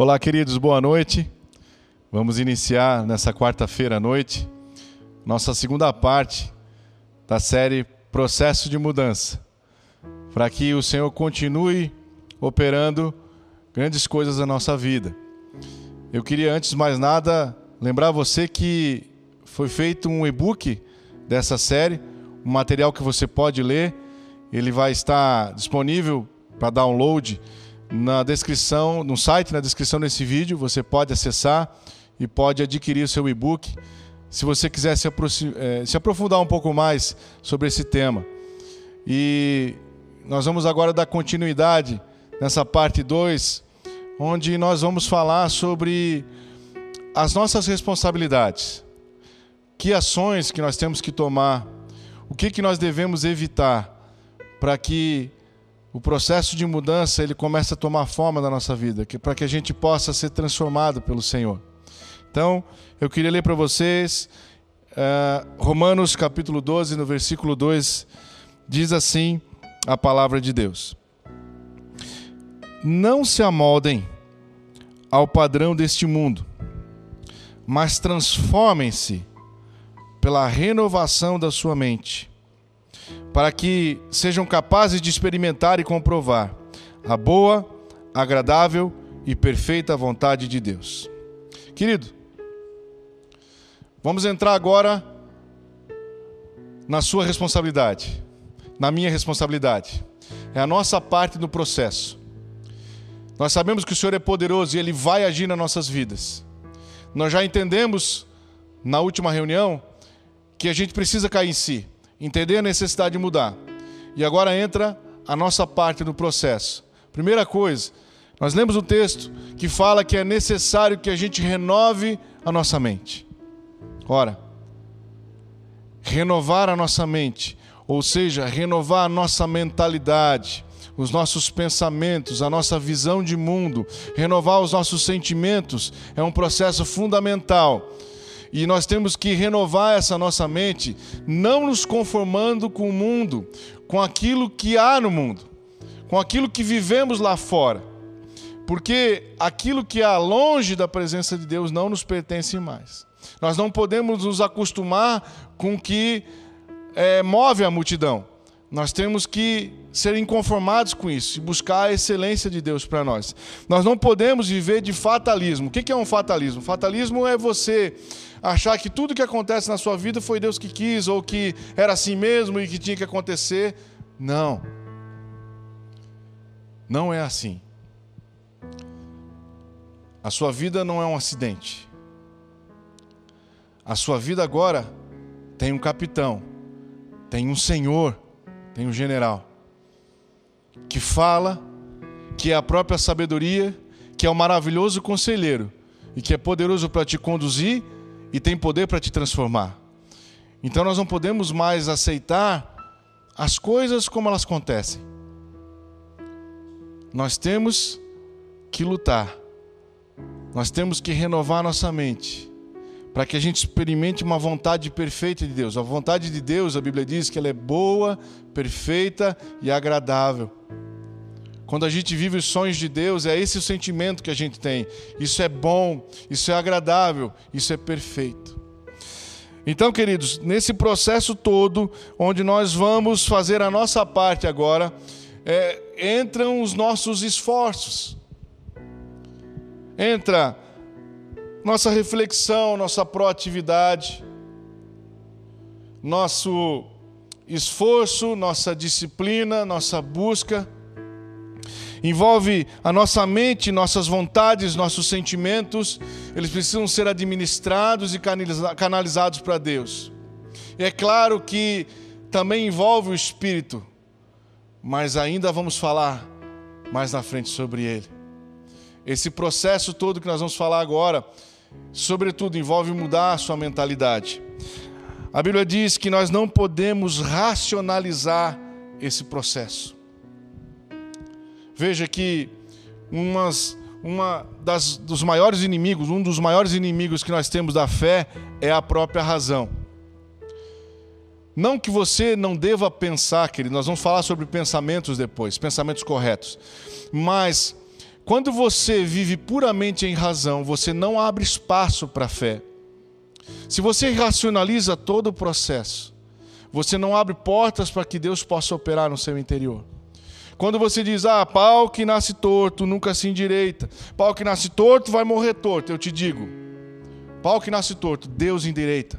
Olá, queridos, boa noite. Vamos iniciar nessa quarta-feira à noite nossa segunda parte da série Processo de Mudança, para que o Senhor continue operando grandes coisas na nossa vida. Eu queria, antes de mais nada, lembrar você que foi feito um e-book dessa série, um material que você pode ler. Ele vai estar disponível para download na descrição, no site, na descrição desse vídeo. Você pode acessar e pode adquirir o seu e-book se você quiser se, eh, se aprofundar um pouco mais sobre esse tema. E nós vamos agora dar continuidade nessa parte 2, onde nós vamos falar sobre as nossas responsabilidades. Que ações que nós temos que tomar, o que, que nós devemos evitar para que o processo de mudança ele comece a tomar forma na nossa vida, para que a gente possa ser transformado pelo Senhor. Então, eu queria ler para vocês uh, Romanos capítulo 12, no versículo 2, diz assim a palavra de Deus: Não se amoldem ao padrão deste mundo, mas transformem-se pela renovação da sua mente, para que sejam capazes de experimentar e comprovar a boa, agradável e perfeita vontade de Deus. Querido, Vamos entrar agora na sua responsabilidade, na minha responsabilidade. É a nossa parte do processo. Nós sabemos que o Senhor é poderoso e Ele vai agir nas nossas vidas. Nós já entendemos na última reunião que a gente precisa cair em si, entender a necessidade de mudar. E agora entra a nossa parte do processo. Primeira coisa, nós lemos um texto que fala que é necessário que a gente renove a nossa mente. Ora, renovar a nossa mente, ou seja, renovar a nossa mentalidade, os nossos pensamentos, a nossa visão de mundo, renovar os nossos sentimentos é um processo fundamental. E nós temos que renovar essa nossa mente, não nos conformando com o mundo, com aquilo que há no mundo, com aquilo que vivemos lá fora. Porque aquilo que há longe da presença de Deus não nos pertence mais. Nós não podemos nos acostumar com o que é, move a multidão. Nós temos que ser inconformados com isso e buscar a excelência de Deus para nós. Nós não podemos viver de fatalismo. O que é um fatalismo? Fatalismo é você achar que tudo que acontece na sua vida foi Deus que quis ou que era assim mesmo e que tinha que acontecer. Não. Não é assim. A sua vida não é um acidente. A sua vida agora tem um capitão, tem um senhor, tem um general que fala, que é a própria sabedoria, que é o maravilhoso conselheiro e que é poderoso para te conduzir e tem poder para te transformar. Então nós não podemos mais aceitar as coisas como elas acontecem. Nós temos que lutar. Nós temos que renovar nossa mente para que a gente experimente uma vontade perfeita de Deus. A vontade de Deus, a Bíblia diz que ela é boa, perfeita e agradável. Quando a gente vive os sonhos de Deus, é esse o sentimento que a gente tem. Isso é bom, isso é agradável, isso é perfeito. Então, queridos, nesse processo todo, onde nós vamos fazer a nossa parte agora, é, entram os nossos esforços. Entra nossa reflexão, nossa proatividade, nosso esforço, nossa disciplina, nossa busca. Envolve a nossa mente, nossas vontades, nossos sentimentos, eles precisam ser administrados e canalizados para Deus. E é claro que também envolve o espírito, mas ainda vamos falar mais na frente sobre ele. Esse processo todo que nós vamos falar agora sobretudo, envolve mudar a sua mentalidade. A Bíblia diz que nós não podemos racionalizar esse processo. Veja que umas, uma das, dos maiores inimigos, um dos maiores inimigos que nós temos da fé é a própria razão. Não que você não deva pensar, querido, nós vamos falar sobre pensamentos depois, pensamentos corretos. Mas quando você vive puramente em razão, você não abre espaço para a fé. Se você racionaliza todo o processo, você não abre portas para que Deus possa operar no seu interior. Quando você diz, ah, pau que nasce torto nunca se endireita, pau que nasce torto vai morrer torto, eu te digo, pau que nasce torto, Deus endireita.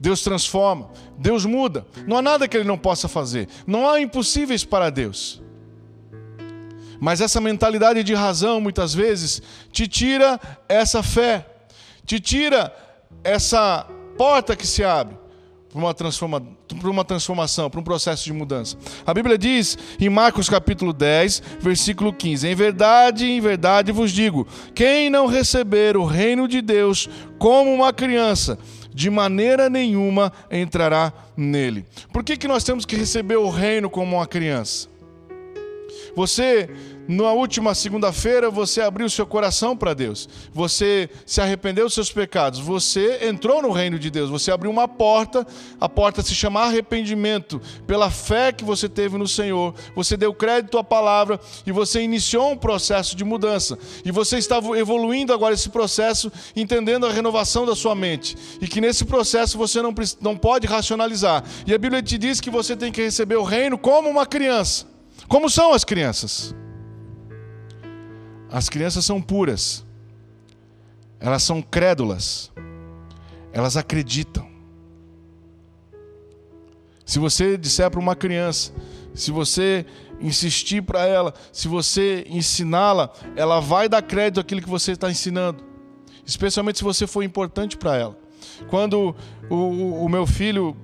Deus transforma, Deus muda. Não há nada que Ele não possa fazer. Não há impossíveis para Deus. Mas essa mentalidade de razão, muitas vezes, te tira essa fé, te tira essa porta que se abre para uma, transforma, para uma transformação, para um processo de mudança. A Bíblia diz em Marcos capítulo 10, versículo 15: Em verdade, em verdade vos digo: quem não receber o reino de Deus como uma criança, de maneira nenhuma entrará nele. Por que, que nós temos que receber o reino como uma criança? Você na última segunda-feira você abriu seu coração para Deus, você se arrependeu dos seus pecados, você entrou no reino de Deus, você abriu uma porta, a porta se chama arrependimento, pela fé que você teve no Senhor, você deu crédito à palavra e você iniciou um processo de mudança. E você está evoluindo agora esse processo, entendendo a renovação da sua mente, e que nesse processo você não, não pode racionalizar. E a Bíblia te diz que você tem que receber o reino como uma criança. Como são as crianças? As crianças são puras, elas são crédulas, elas acreditam. Se você disser para uma criança, se você insistir para ela, se você ensiná-la, ela vai dar crédito àquilo que você está ensinando, especialmente se você for importante para ela. Quando o, o, o meu filho,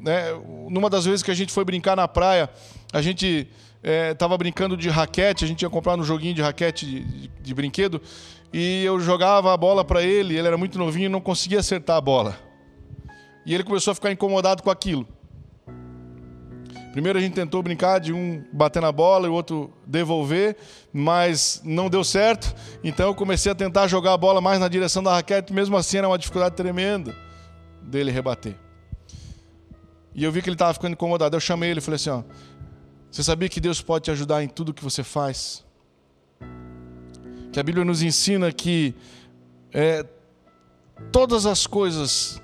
né, numa das vezes que a gente foi brincar na praia, a gente é, brincando de raquete, a gente ia comprar um joguinho de raquete de, de, de brinquedo, e eu jogava a bola para ele, ele era muito novinho e não conseguia acertar a bola. E ele começou a ficar incomodado com aquilo. Primeiro a gente tentou brincar de um bater na bola e o outro devolver, mas não deu certo. Então eu comecei a tentar jogar a bola mais na direção da raquete, mesmo assim era uma dificuldade tremenda dele rebater. E eu vi que ele estava ficando incomodado. Eu chamei ele e falei assim: ó, você sabia que Deus pode te ajudar em tudo que você faz? Que a Bíblia nos ensina que é, todas as coisas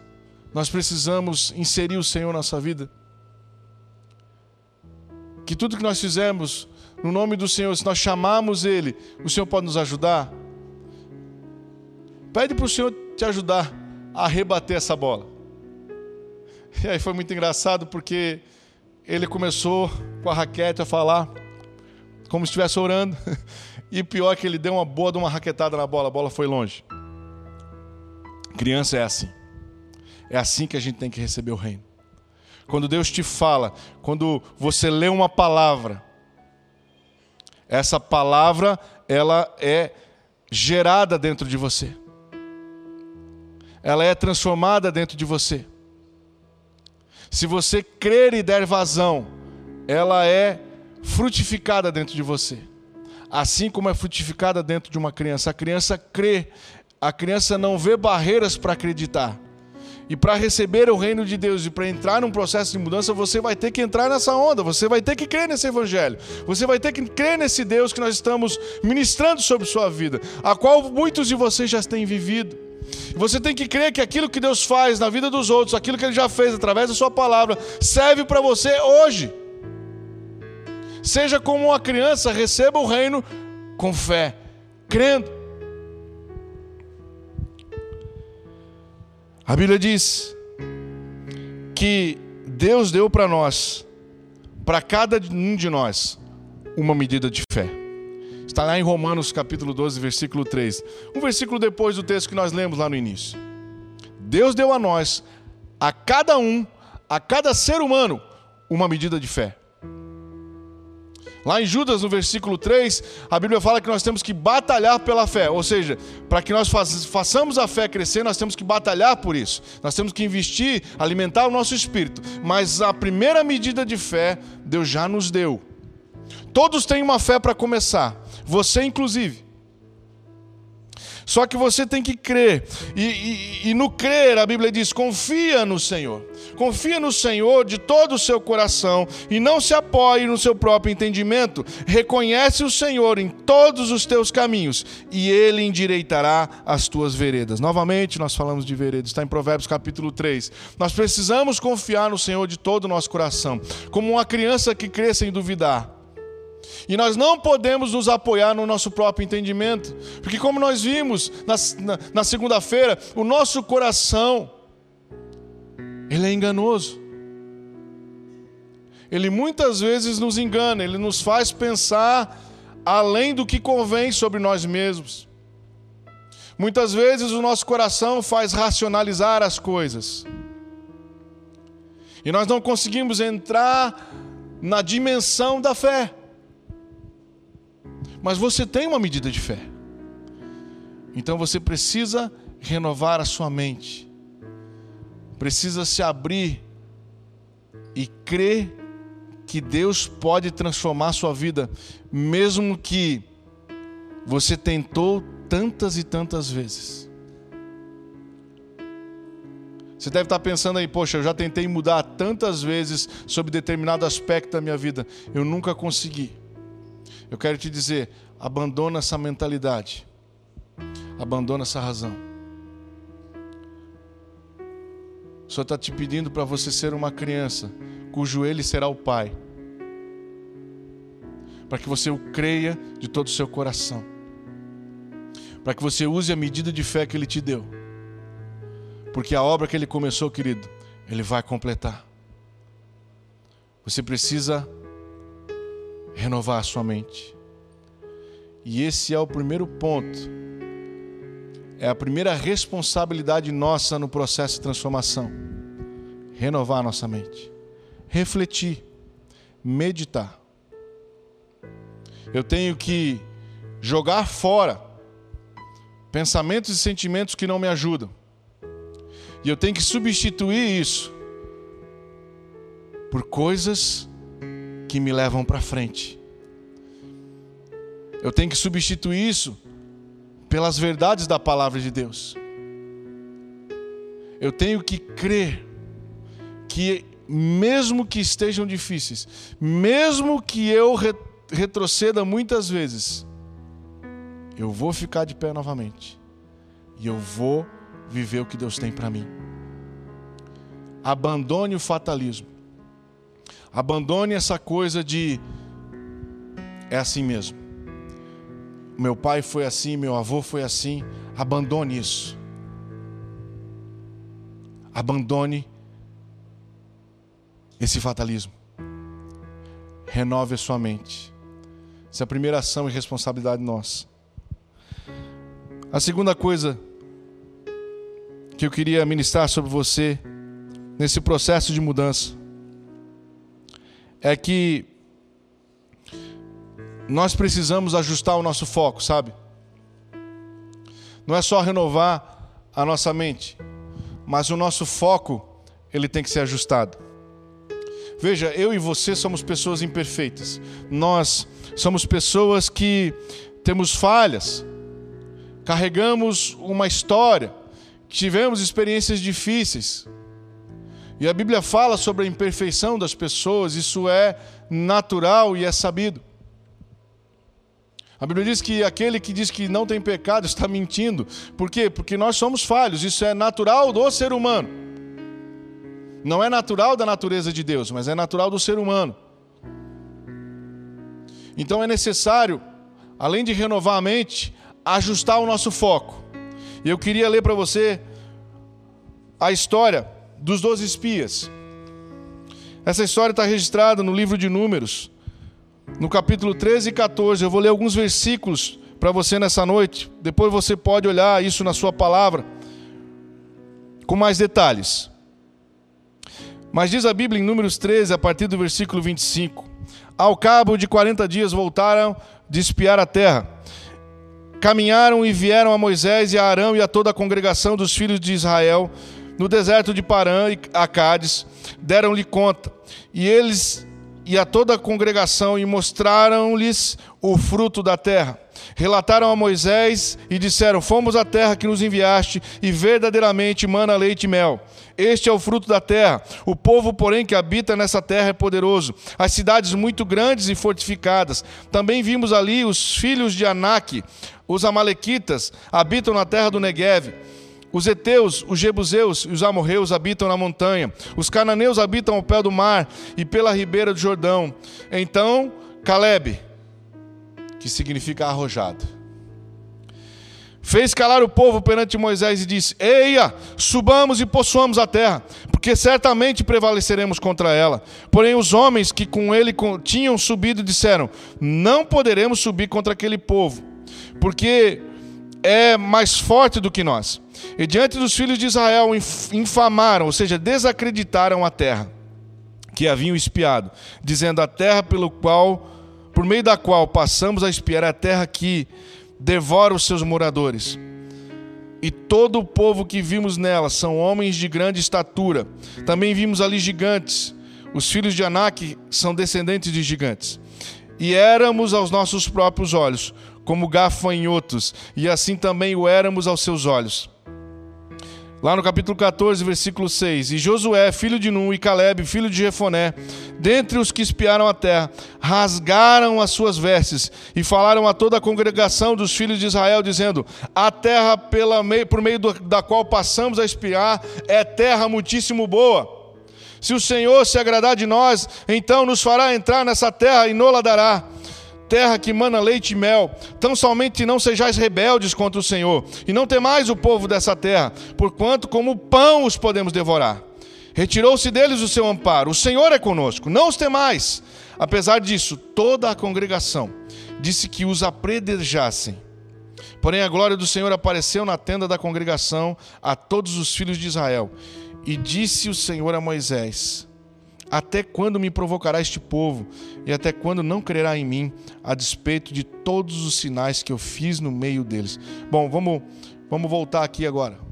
nós precisamos inserir o Senhor na nossa vida. Que tudo que nós fizermos no nome do Senhor, se nós chamarmos Ele, o Senhor pode nos ajudar. Pede para o Senhor te ajudar a rebater essa bola. E aí foi muito engraçado porque ele começou com a raquete a falar, como se estivesse orando. E pior que ele deu uma boa de uma raquetada na bola, a bola foi longe. Criança é assim. É assim que a gente tem que receber o reino. Quando Deus te fala, quando você lê uma palavra, essa palavra ela é gerada dentro de você. Ela é transformada dentro de você. Se você crer e der vazão, ela é frutificada dentro de você. Assim como é frutificada dentro de uma criança. A criança crê, a criança não vê barreiras para acreditar. E para receber o reino de Deus e para entrar num processo de mudança, você vai ter que entrar nessa onda, você vai ter que crer nesse evangelho. Você vai ter que crer nesse Deus que nós estamos ministrando sobre sua vida, a qual muitos de vocês já têm vivido. Você tem que crer que aquilo que Deus faz na vida dos outros, aquilo que Ele já fez através da Sua palavra, serve para você hoje. Seja como uma criança, receba o reino com fé, crendo. A Bíblia diz que Deus deu para nós, para cada um de nós, uma medida de fé. Está lá em Romanos capítulo 12, versículo 3. Um versículo depois do texto que nós lemos lá no início. Deus deu a nós, a cada um, a cada ser humano, uma medida de fé. Lá em Judas, no versículo 3, a Bíblia fala que nós temos que batalhar pela fé. Ou seja, para que nós façamos a fé crescer, nós temos que batalhar por isso. Nós temos que investir, alimentar o nosso espírito. Mas a primeira medida de fé, Deus já nos deu. Todos têm uma fé para começar, você inclusive. Só que você tem que crer. E, e, e, no crer, a Bíblia diz: confia no Senhor. Confia no Senhor de todo o seu coração e não se apoie no seu próprio entendimento. Reconhece o Senhor em todos os teus caminhos e ele endireitará as tuas veredas. Novamente, nós falamos de veredas, está em Provérbios capítulo 3. Nós precisamos confiar no Senhor de todo o nosso coração, como uma criança que crê sem duvidar. E nós não podemos nos apoiar no nosso próprio entendimento, porque, como nós vimos na, na, na segunda-feira, o nosso coração, ele é enganoso. Ele muitas vezes nos engana, ele nos faz pensar além do que convém sobre nós mesmos. Muitas vezes o nosso coração faz racionalizar as coisas. E nós não conseguimos entrar na dimensão da fé. Mas você tem uma medida de fé. Então você precisa renovar a sua mente. Precisa se abrir e crer que Deus pode transformar a sua vida, mesmo que você tentou tantas e tantas vezes. Você deve estar pensando aí, poxa, eu já tentei mudar tantas vezes sobre determinado aspecto da minha vida, eu nunca consegui. Eu quero te dizer: abandona essa mentalidade, abandona essa razão. O Senhor está te pedindo para você ser uma criança cujo ele será o Pai, para que você o creia de todo o seu coração, para que você use a medida de fé que Ele te deu, porque a obra que Ele começou, querido, Ele vai completar. Você precisa renovar a sua mente. E esse é o primeiro ponto. É a primeira responsabilidade nossa no processo de transformação. Renovar a nossa mente. Refletir. Meditar. Eu tenho que jogar fora pensamentos e sentimentos que não me ajudam. E eu tenho que substituir isso por coisas que me levam para frente. Eu tenho que substituir isso pelas verdades da palavra de Deus. Eu tenho que crer que, mesmo que estejam difíceis, mesmo que eu retroceda muitas vezes, eu vou ficar de pé novamente e eu vou viver o que Deus tem para mim. Abandone o fatalismo. Abandone essa coisa de é assim mesmo. Meu pai foi assim, meu avô foi assim. Abandone isso. Abandone esse fatalismo. Renove a sua mente. Essa é a primeira ação e responsabilidade nossa. A segunda coisa que eu queria ministrar sobre você nesse processo de mudança é que nós precisamos ajustar o nosso foco, sabe? Não é só renovar a nossa mente, mas o nosso foco ele tem que ser ajustado. Veja, eu e você somos pessoas imperfeitas. Nós somos pessoas que temos falhas, carregamos uma história, tivemos experiências difíceis. E a Bíblia fala sobre a imperfeição das pessoas, isso é natural e é sabido. A Bíblia diz que aquele que diz que não tem pecado está mentindo. Por quê? Porque nós somos falhos, isso é natural do ser humano. Não é natural da natureza de Deus, mas é natural do ser humano. Então é necessário, além de renovar a mente, ajustar o nosso foco. E eu queria ler para você a história dos doze espias. Essa história está registrada no livro de Números, no capítulo 13 e 14. Eu vou ler alguns versículos para você nessa noite. Depois você pode olhar isso na sua palavra com mais detalhes. Mas diz a Bíblia em Números 13, a partir do versículo 25: Ao cabo de 40 dias voltaram de espiar a terra. Caminharam e vieram a Moisés e a Arão e a toda a congregação dos filhos de Israel no deserto de Parã e Acades, deram-lhe conta. E eles e a toda a congregação e mostraram-lhes o fruto da terra. Relataram a Moisés e disseram: Fomos à terra que nos enviaste, e verdadeiramente mana leite e mel. Este é o fruto da terra. O povo, porém, que habita nessa terra é poderoso. As cidades muito grandes e fortificadas. Também vimos ali os filhos de Anak, os Amalequitas, habitam na terra do Negueve. Os heteus, os jebuseus e os amorreus habitam na montanha. Os cananeus habitam ao pé do mar e pela ribeira do Jordão. Então, Caleb, que significa arrojado, fez calar o povo perante Moisés e disse: Eia, subamos e possuamos a terra, porque certamente prevaleceremos contra ela. Porém, os homens que com ele tinham subido disseram: Não poderemos subir contra aquele povo, porque é mais forte do que nós. E diante dos filhos de Israel infamaram, ou seja, desacreditaram a terra que haviam espiado, dizendo: A terra pelo qual, por meio da qual passamos a espiar, é a terra que devora os seus moradores. E todo o povo que vimos nela são homens de grande estatura. Também vimos ali gigantes. Os filhos de Anak são descendentes de gigantes. E éramos aos nossos próprios olhos, como gafanhotos, e assim também o éramos aos seus olhos. Lá no capítulo 14, versículo 6. E Josué, filho de Nun, e Caleb, filho de Jefoné, dentre os que espiaram a terra, rasgaram as suas vestes e falaram a toda a congregação dos filhos de Israel, dizendo: A terra pela meio, por meio da qual passamos a espiar é terra muitíssimo boa. Se o Senhor se agradar de nós, então nos fará entrar nessa terra e nola dará terra que mana leite e mel. Tão somente não sejais rebeldes contra o Senhor, e não temais o povo dessa terra, porquanto como pão os podemos devorar. Retirou-se deles o seu amparo. O Senhor é conosco, não os temais. Apesar disso, toda a congregação disse que os apredejassem. Porém, a glória do Senhor apareceu na tenda da congregação a todos os filhos de Israel. E disse o Senhor a Moisés: até quando me provocará este povo? E até quando não crerá em mim, a despeito de todos os sinais que eu fiz no meio deles? Bom, vamos, vamos voltar aqui agora.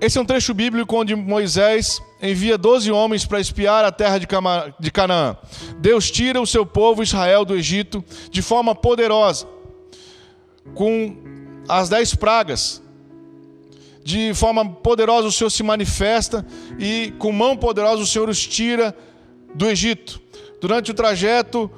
Esse é um trecho bíblico onde Moisés envia 12 homens para espiar a terra de Canaã. Deus tira o seu povo Israel do Egito de forma poderosa, com as dez pragas, de forma poderosa o Senhor se manifesta e com mão poderosa o Senhor os tira do Egito. Durante o trajeto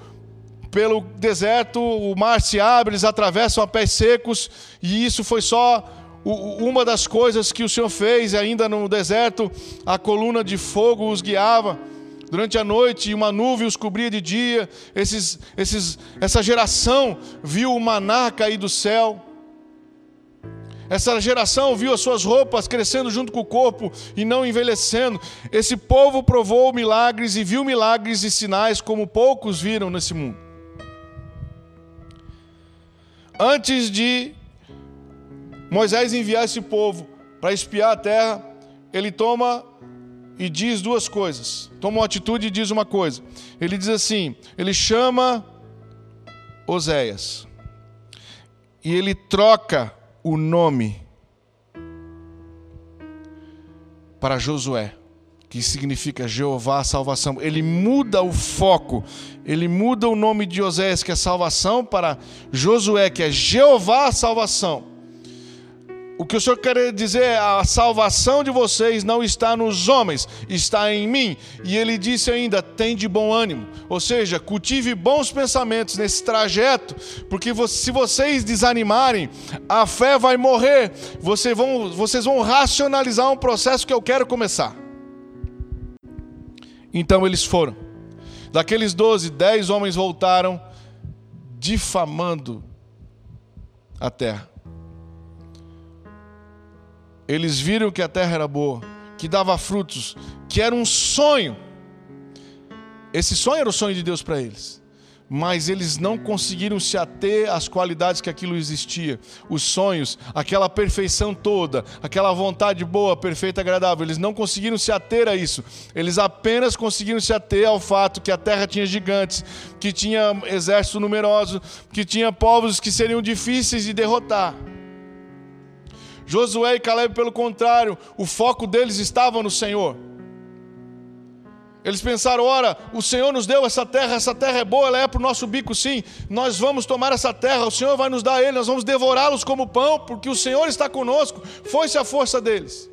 pelo deserto, o mar se abre, eles atravessam a pés secos, e isso foi só uma das coisas que o Senhor fez ainda no deserto, a coluna de fogo os guiava. Durante a noite, uma nuvem os cobria de dia. Esses, esses, essa geração viu o maná cair do céu. Essa geração viu as suas roupas crescendo junto com o corpo e não envelhecendo. Esse povo provou milagres e viu milagres e sinais como poucos viram nesse mundo. Antes de Moisés enviar esse povo para espiar a terra, ele toma e diz duas coisas. Toma uma atitude e diz uma coisa. Ele diz assim: ele chama Oséias e ele troca o nome para Josué, que significa Jeová salvação. Ele muda o foco, ele muda o nome de Oséias, que é salvação, para Josué, que é Jeová salvação. O que o Senhor quer dizer é: a salvação de vocês não está nos homens, está em mim. E ele disse ainda: tem de bom ânimo. Ou seja, cultive bons pensamentos nesse trajeto, porque se vocês desanimarem, a fé vai morrer. Vocês vão, vocês vão racionalizar um processo que eu quero começar. Então eles foram. Daqueles doze, dez homens voltaram difamando a terra. Eles viram que a terra era boa, que dava frutos, que era um sonho. Esse sonho era o sonho de Deus para eles. Mas eles não conseguiram se ater às qualidades que aquilo existia, os sonhos, aquela perfeição toda, aquela vontade boa, perfeita, agradável. Eles não conseguiram se ater a isso. Eles apenas conseguiram se ater ao fato que a terra tinha gigantes, que tinha exército numeroso, que tinha povos que seriam difíceis de derrotar. Josué e Caleb, pelo contrário, o foco deles estava no Senhor. Eles pensaram: ora, o Senhor nos deu essa terra, essa terra é boa, ela é para o nosso bico, sim. Nós vamos tomar essa terra, o Senhor vai nos dar ele, nós vamos devorá-los como pão, porque o Senhor está conosco. Foi-se a força deles,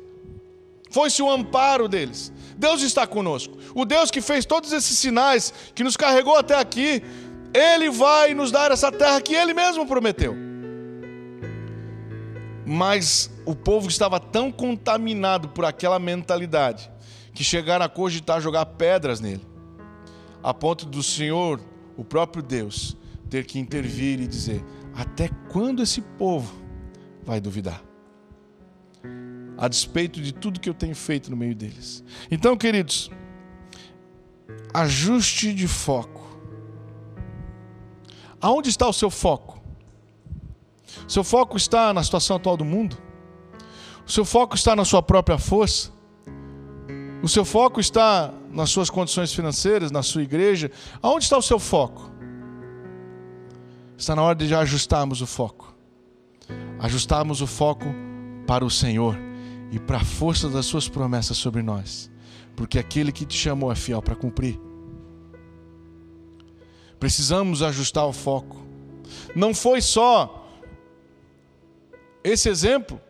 foi-se o amparo deles. Deus está conosco. O Deus que fez todos esses sinais, que nos carregou até aqui, Ele vai nos dar essa terra que Ele mesmo prometeu. Mas o povo estava tão contaminado por aquela mentalidade que chegaram a cogitar jogar pedras nele, a ponto do Senhor, o próprio Deus, ter que intervir e dizer: até quando esse povo vai duvidar? A despeito de tudo que eu tenho feito no meio deles. Então, queridos, ajuste de foco. Aonde está o seu foco? Seu foco está na situação atual do mundo? O seu foco está na sua própria força? O seu foco está nas suas condições financeiras, na sua igreja? Aonde está o seu foco? Está na hora de ajustarmos o foco. Ajustarmos o foco para o Senhor e para a força das suas promessas sobre nós. Porque aquele que te chamou é fiel para cumprir. Precisamos ajustar o foco. Não foi só esse exemplo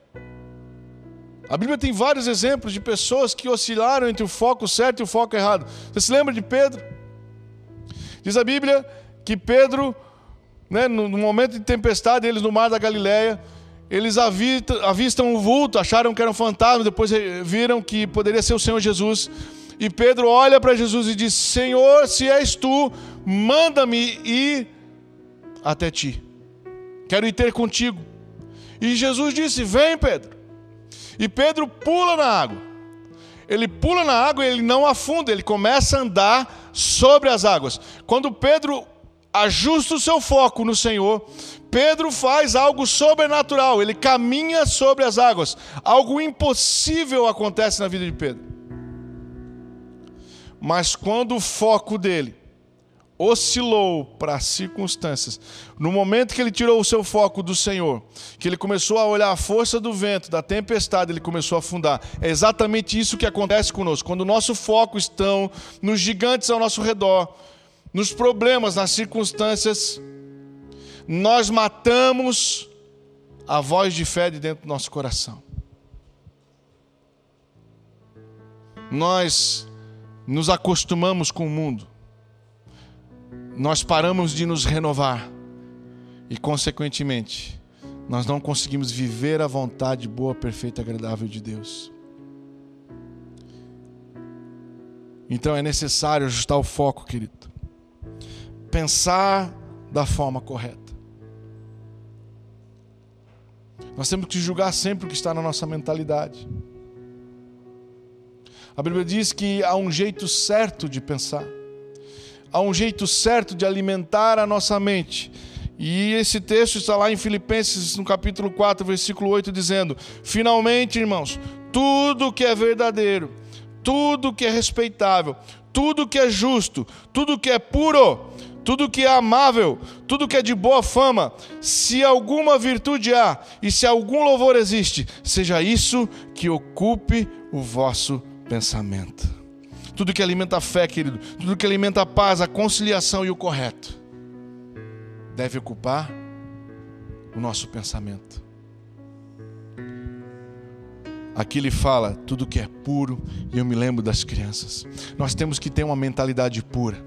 a Bíblia tem vários exemplos de pessoas que oscilaram entre o foco certo e o foco errado. Você se lembra de Pedro? Diz a Bíblia que Pedro, né, no momento de tempestade, eles no mar da Galileia, eles avistam, o vulto, acharam que era um fantasma, depois viram que poderia ser o Senhor Jesus. E Pedro olha para Jesus e diz: Senhor, se és tu, manda-me ir até ti. Quero ir ter contigo. E Jesus disse: Vem, Pedro. E Pedro pula na água. Ele pula na água e ele não afunda, ele começa a andar sobre as águas. Quando Pedro ajusta o seu foco no Senhor, Pedro faz algo sobrenatural, ele caminha sobre as águas. Algo impossível acontece na vida de Pedro. Mas quando o foco dele oscilou para as circunstâncias. No momento que ele tirou o seu foco do Senhor, que ele começou a olhar a força do vento, da tempestade, ele começou a afundar. É exatamente isso que acontece conosco. Quando o nosso foco está nos gigantes ao nosso redor, nos problemas, nas circunstâncias, nós matamos a voz de fé de dentro do nosso coração. Nós nos acostumamos com o mundo nós paramos de nos renovar e, consequentemente, nós não conseguimos viver a vontade boa, perfeita agradável de Deus. Então é necessário ajustar o foco, querido. Pensar da forma correta. Nós temos que julgar sempre o que está na nossa mentalidade. A Bíblia diz que há um jeito certo de pensar há um jeito certo de alimentar a nossa mente. E esse texto está lá em Filipenses, no capítulo 4, versículo 8, dizendo: Finalmente, irmãos, tudo que é verdadeiro, tudo que é respeitável, tudo que é justo, tudo que é puro, tudo que é amável, tudo que é de boa fama, se alguma virtude há e se algum louvor existe, seja isso que ocupe o vosso pensamento tudo que alimenta a fé, querido, tudo que alimenta a paz, a conciliação e o correto, deve ocupar o nosso pensamento. Aqui ele fala tudo que é puro, e eu me lembro das crianças. Nós temos que ter uma mentalidade pura.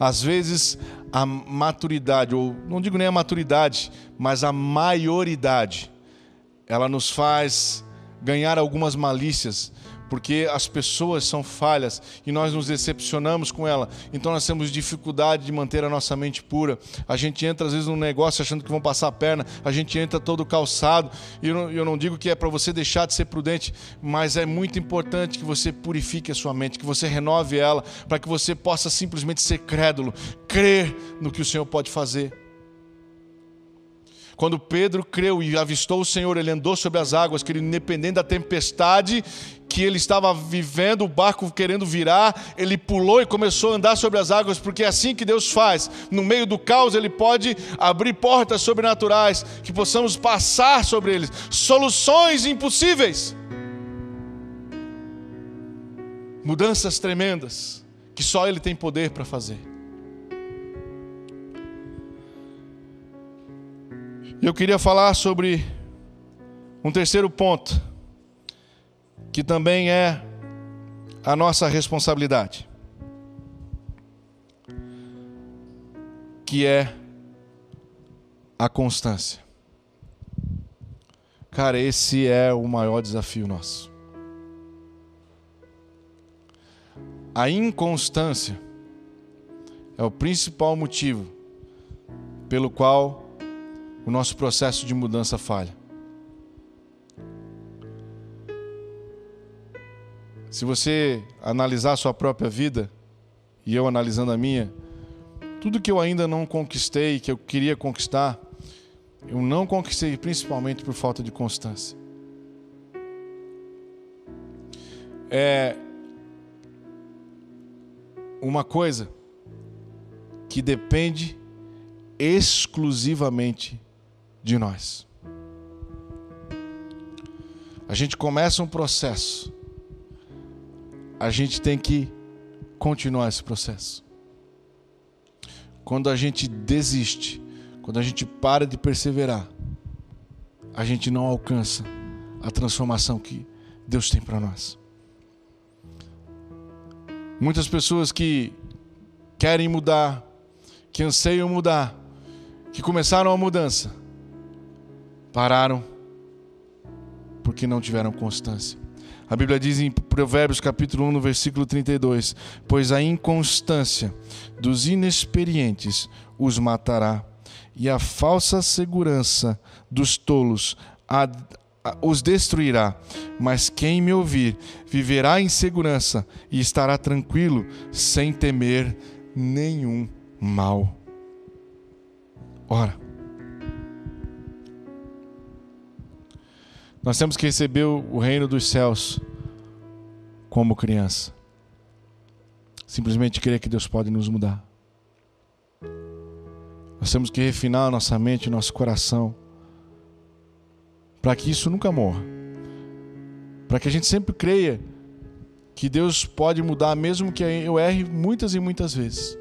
Às vezes a maturidade, ou não digo nem a maturidade, mas a maioridade, ela nos faz ganhar algumas malícias porque as pessoas são falhas e nós nos decepcionamos com ela. Então nós temos dificuldade de manter a nossa mente pura. A gente entra às vezes num negócio achando que vão passar a perna, a gente entra todo calçado. E eu não, eu não digo que é para você deixar de ser prudente, mas é muito importante que você purifique a sua mente, que você renove ela, para que você possa simplesmente ser crédulo, crer no que o Senhor pode fazer. Quando Pedro creu e avistou o Senhor, ele andou sobre as águas, que ele, independente da tempestade que ele estava vivendo, o barco querendo virar, ele pulou e começou a andar sobre as águas, porque é assim que Deus faz. No meio do caos, ele pode abrir portas sobrenaturais, que possamos passar sobre eles, soluções impossíveis, mudanças tremendas. que só Ele tem poder para fazer. Eu queria falar sobre um terceiro ponto, que também é a nossa responsabilidade, que é a constância. Cara, esse é o maior desafio nosso. A inconstância é o principal motivo pelo qual o nosso processo de mudança falha. Se você analisar a sua própria vida, e eu analisando a minha, tudo que eu ainda não conquistei, que eu queria conquistar, eu não conquistei principalmente por falta de constância. É uma coisa que depende exclusivamente de nós. A gente começa um processo a gente tem que continuar esse processo. Quando a gente desiste, quando a gente para de perseverar, a gente não alcança a transformação que Deus tem para nós. Muitas pessoas que querem mudar, que anseiam mudar, que começaram a mudança, pararam porque não tiveram constância. A Bíblia diz em Provérbios capítulo 1, no versículo 32: Pois a inconstância dos inexperientes os matará, e a falsa segurança dos tolos a, a, os destruirá. Mas quem me ouvir viverá em segurança e estará tranquilo, sem temer nenhum mal. Ora, Nós temos que receber o reino dos céus como criança. Simplesmente crer que Deus pode nos mudar. Nós temos que refinar nossa mente, nosso coração, para que isso nunca morra. Para que a gente sempre creia que Deus pode mudar, mesmo que eu erre muitas e muitas vezes.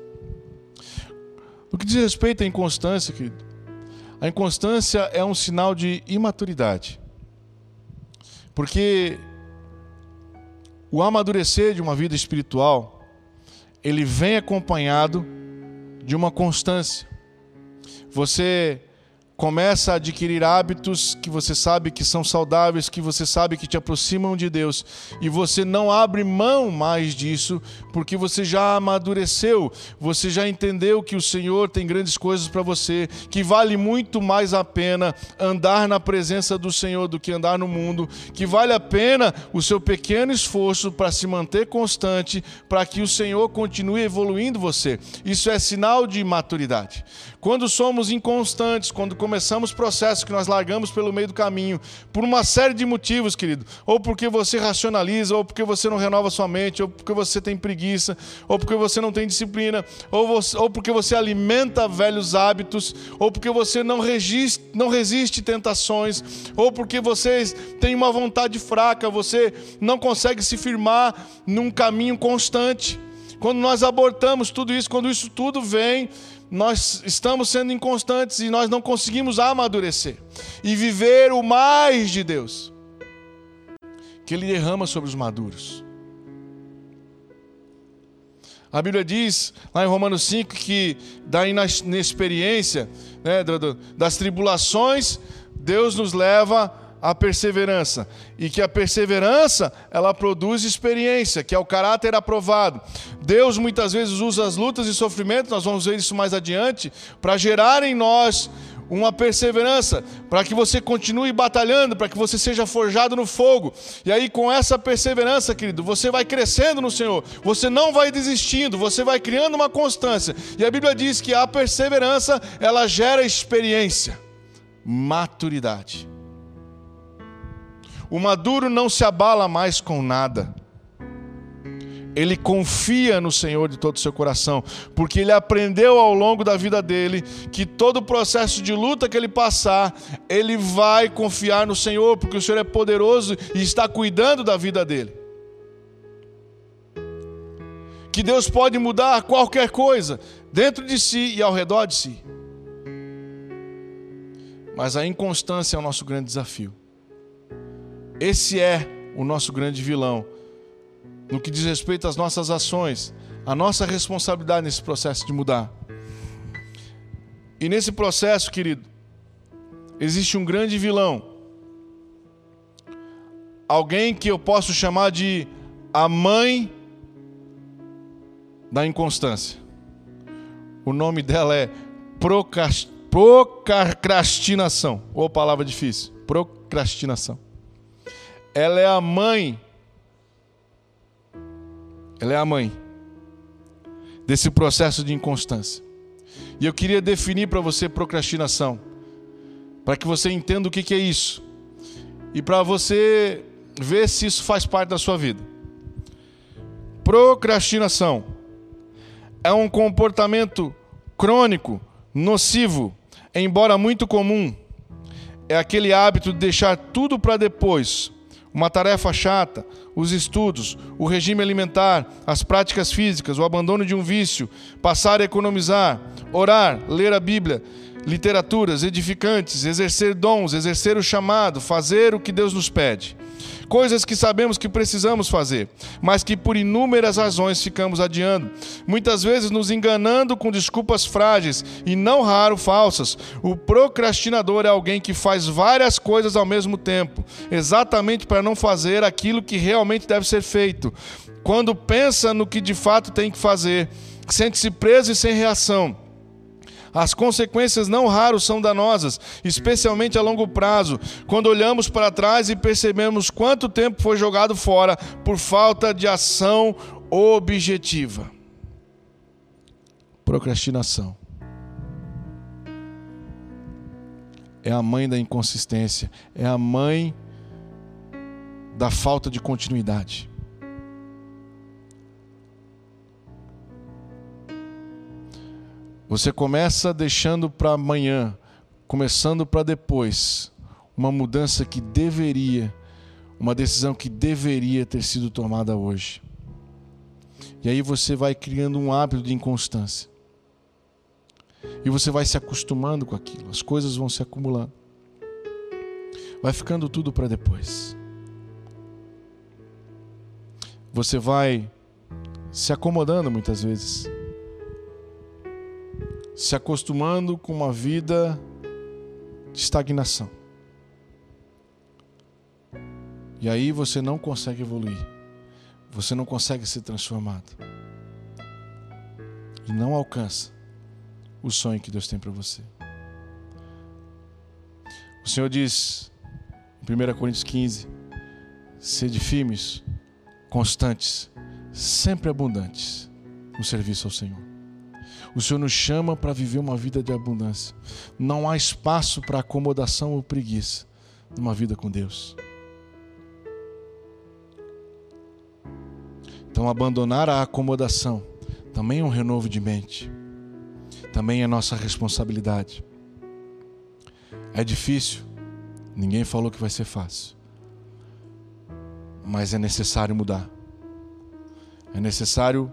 No que diz respeito à inconstância, querido, a inconstância é um sinal de imaturidade. Porque o amadurecer de uma vida espiritual, ele vem acompanhado de uma constância. Você começa a adquirir hábitos que você sabe que são saudáveis, que você sabe que te aproximam de Deus, e você não abre mão mais disso, porque você já amadureceu, você já entendeu que o Senhor tem grandes coisas para você, que vale muito mais a pena andar na presença do Senhor do que andar no mundo, que vale a pena o seu pequeno esforço para se manter constante, para que o Senhor continue evoluindo você. Isso é sinal de maturidade. Quando somos inconstantes, quando começamos processos que nós largamos pelo meio do caminho, por uma série de motivos, querido, ou porque você racionaliza, ou porque você não renova sua mente, ou porque você tem preguiça, ou porque você não tem disciplina, ou, você, ou porque você alimenta velhos hábitos, ou porque você não resiste, não resiste tentações, ou porque você tem uma vontade fraca, você não consegue se firmar num caminho constante. Quando nós abortamos tudo isso, quando isso tudo vem, nós estamos sendo inconstantes e nós não conseguimos amadurecer e viver o mais de Deus que Ele derrama sobre os maduros. A Bíblia diz lá em Romanos 5 que da inexperiência, né, das tribulações, Deus nos leva a perseverança e que a perseverança ela produz experiência, que é o caráter aprovado. Deus muitas vezes usa as lutas e sofrimentos, nós vamos ver isso mais adiante, para gerar em nós uma perseverança, para que você continue batalhando, para que você seja forjado no fogo. E aí, com essa perseverança, querido, você vai crescendo no Senhor, você não vai desistindo, você vai criando uma constância. E a Bíblia diz que a perseverança, ela gera experiência, maturidade. O maduro não se abala mais com nada. Ele confia no Senhor de todo o seu coração, porque ele aprendeu ao longo da vida dele que todo o processo de luta que ele passar, ele vai confiar no Senhor, porque o Senhor é poderoso e está cuidando da vida dele. que Deus pode mudar qualquer coisa dentro de si e ao redor de si. Mas a inconstância é o nosso grande desafio. Esse é o nosso grande vilão no que diz respeito às nossas ações, a nossa responsabilidade nesse processo de mudar. E nesse processo, querido, existe um grande vilão. Alguém que eu posso chamar de a mãe da inconstância. O nome dela é procrastinação. Ou palavra difícil. Procrastinação. Ela é a mãe. Ela é a mãe desse processo de inconstância. E eu queria definir para você procrastinação, para que você entenda o que é isso e para você ver se isso faz parte da sua vida. Procrastinação é um comportamento crônico, nocivo, embora muito comum. É aquele hábito de deixar tudo para depois. Uma tarefa chata, os estudos, o regime alimentar, as práticas físicas, o abandono de um vício, passar a economizar, orar, ler a Bíblia, literaturas edificantes, exercer dons, exercer o chamado, fazer o que Deus nos pede coisas que sabemos que precisamos fazer, mas que por inúmeras razões ficamos adiando, muitas vezes nos enganando com desculpas frágeis e não raro falsas. O procrastinador é alguém que faz várias coisas ao mesmo tempo, exatamente para não fazer aquilo que realmente deve ser feito. Quando pensa no que de fato tem que fazer, sente-se preso e sem reação as consequências não raros são danosas, especialmente a longo prazo, quando olhamos para trás e percebemos quanto tempo foi jogado fora por falta de ação objetiva. Procrastinação. É a mãe da inconsistência, é a mãe da falta de continuidade. Você começa deixando para amanhã, começando para depois, uma mudança que deveria, uma decisão que deveria ter sido tomada hoje. E aí você vai criando um hábito de inconstância. E você vai se acostumando com aquilo, as coisas vão se acumulando. Vai ficando tudo para depois. Você vai se acomodando muitas vezes se acostumando com uma vida de estagnação. E aí você não consegue evoluir. Você não consegue ser transformado. E não alcança o sonho que Deus tem para você. O Senhor diz em 1 Coríntios 15: sede firmes, constantes, sempre abundantes no serviço ao Senhor. O Senhor nos chama para viver uma vida de abundância. Não há espaço para acomodação ou preguiça numa vida com Deus. Então, abandonar a acomodação também é um renovo de mente, também é nossa responsabilidade. É difícil, ninguém falou que vai ser fácil, mas é necessário mudar, é necessário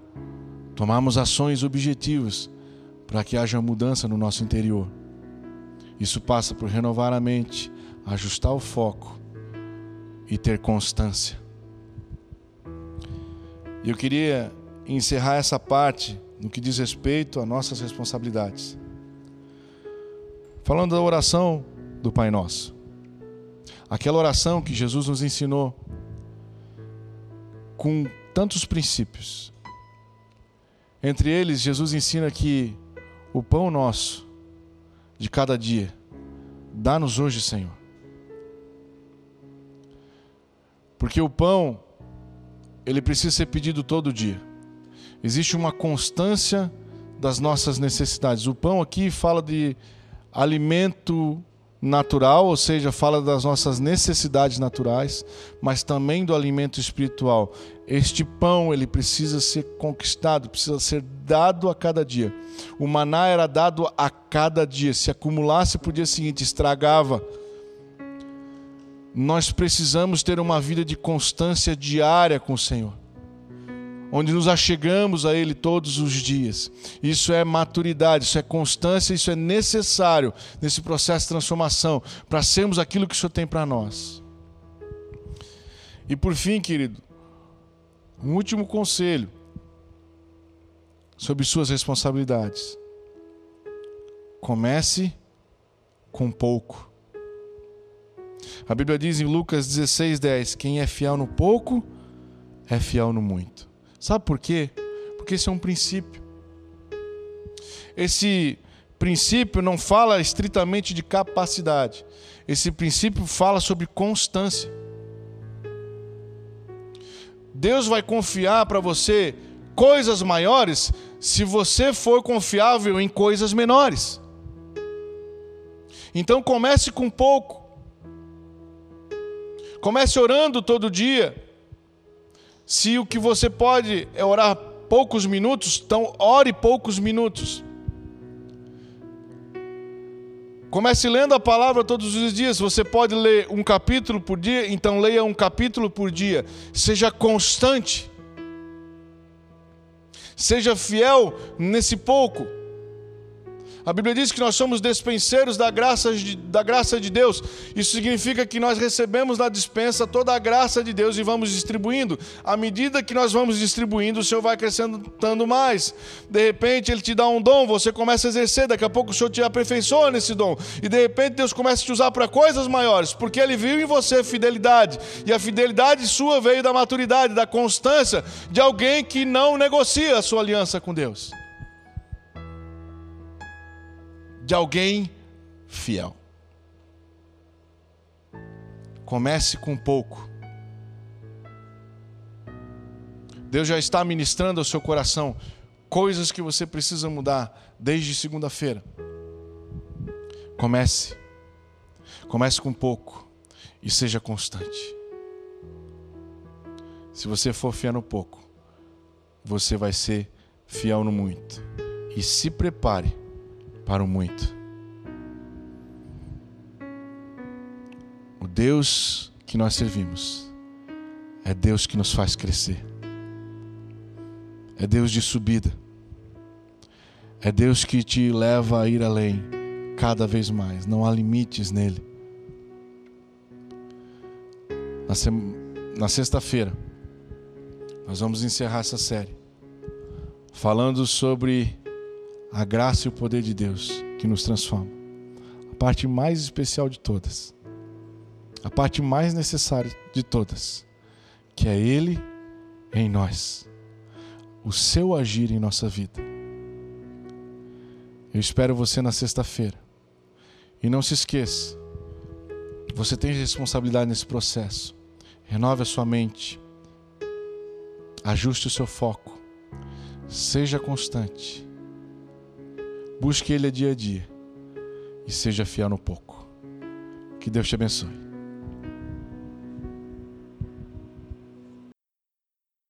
tomarmos ações objetivas para que haja mudança no nosso interior. Isso passa por renovar a mente, ajustar o foco e ter constância. Eu queria encerrar essa parte no que diz respeito a nossas responsabilidades. Falando da oração do Pai Nosso. Aquela oração que Jesus nos ensinou com tantos princípios. Entre eles, Jesus ensina que o pão nosso de cada dia, dá-nos hoje, Senhor. Porque o pão, ele precisa ser pedido todo dia. Existe uma constância das nossas necessidades. O pão aqui fala de alimento natural, ou seja, fala das nossas necessidades naturais, mas também do alimento espiritual. Este pão, ele precisa ser conquistado, precisa ser dado a cada dia. O maná era dado a cada dia. Se acumulasse para o dia seguinte, estragava. Nós precisamos ter uma vida de constância diária com o Senhor. onde nos achegamos a Ele todos os dias. Isso é maturidade, isso é constância, isso é necessário nesse processo de transformação para sermos aquilo que o Senhor tem para nós. E por fim, querido, um último conselho sobre suas responsabilidades. Comece com pouco. A Bíblia diz em Lucas 16, 10: Quem é fiel no pouco, é fiel no muito. Sabe por quê? Porque esse é um princípio. Esse princípio não fala estritamente de capacidade. Esse princípio fala sobre constância. Deus vai confiar para você coisas maiores se você for confiável em coisas menores. Então comece com pouco. Comece orando todo dia. Se o que você pode é orar poucos minutos, então ore poucos minutos. Comece lendo a palavra todos os dias. Você pode ler um capítulo por dia, então leia um capítulo por dia. Seja constante. Seja fiel nesse pouco. A Bíblia diz que nós somos despenseiros da graça, de, da graça de Deus. Isso significa que nós recebemos na dispensa toda a graça de Deus e vamos distribuindo. À medida que nós vamos distribuindo, o Senhor vai acrescentando mais. De repente, Ele te dá um dom, você começa a exercer. Daqui a pouco o Senhor te aperfeiçoa nesse dom. E de repente, Deus começa a te usar para coisas maiores, porque Ele viu em você fidelidade. E a fidelidade sua veio da maturidade, da constância de alguém que não negocia a sua aliança com Deus de alguém fiel. Comece com pouco. Deus já está ministrando ao seu coração coisas que você precisa mudar desde segunda-feira. Comece. Comece com pouco e seja constante. Se você for fiel no pouco, você vai ser fiel no muito. E se prepare para o muito. O Deus que nós servimos é Deus que nos faz crescer. É Deus de subida. É Deus que te leva a ir além cada vez mais. Não há limites nele. Na. Na sexta-feira, nós vamos encerrar essa série falando sobre a graça e o poder de Deus que nos transforma. A parte mais especial de todas, a parte mais necessária de todas, que é Ele em nós, o seu agir em nossa vida. Eu espero você na sexta-feira. E não se esqueça, você tem responsabilidade nesse processo. Renove a sua mente, ajuste o seu foco, seja constante Busque Ele dia a dia e seja fiel no pouco. Que Deus te abençoe.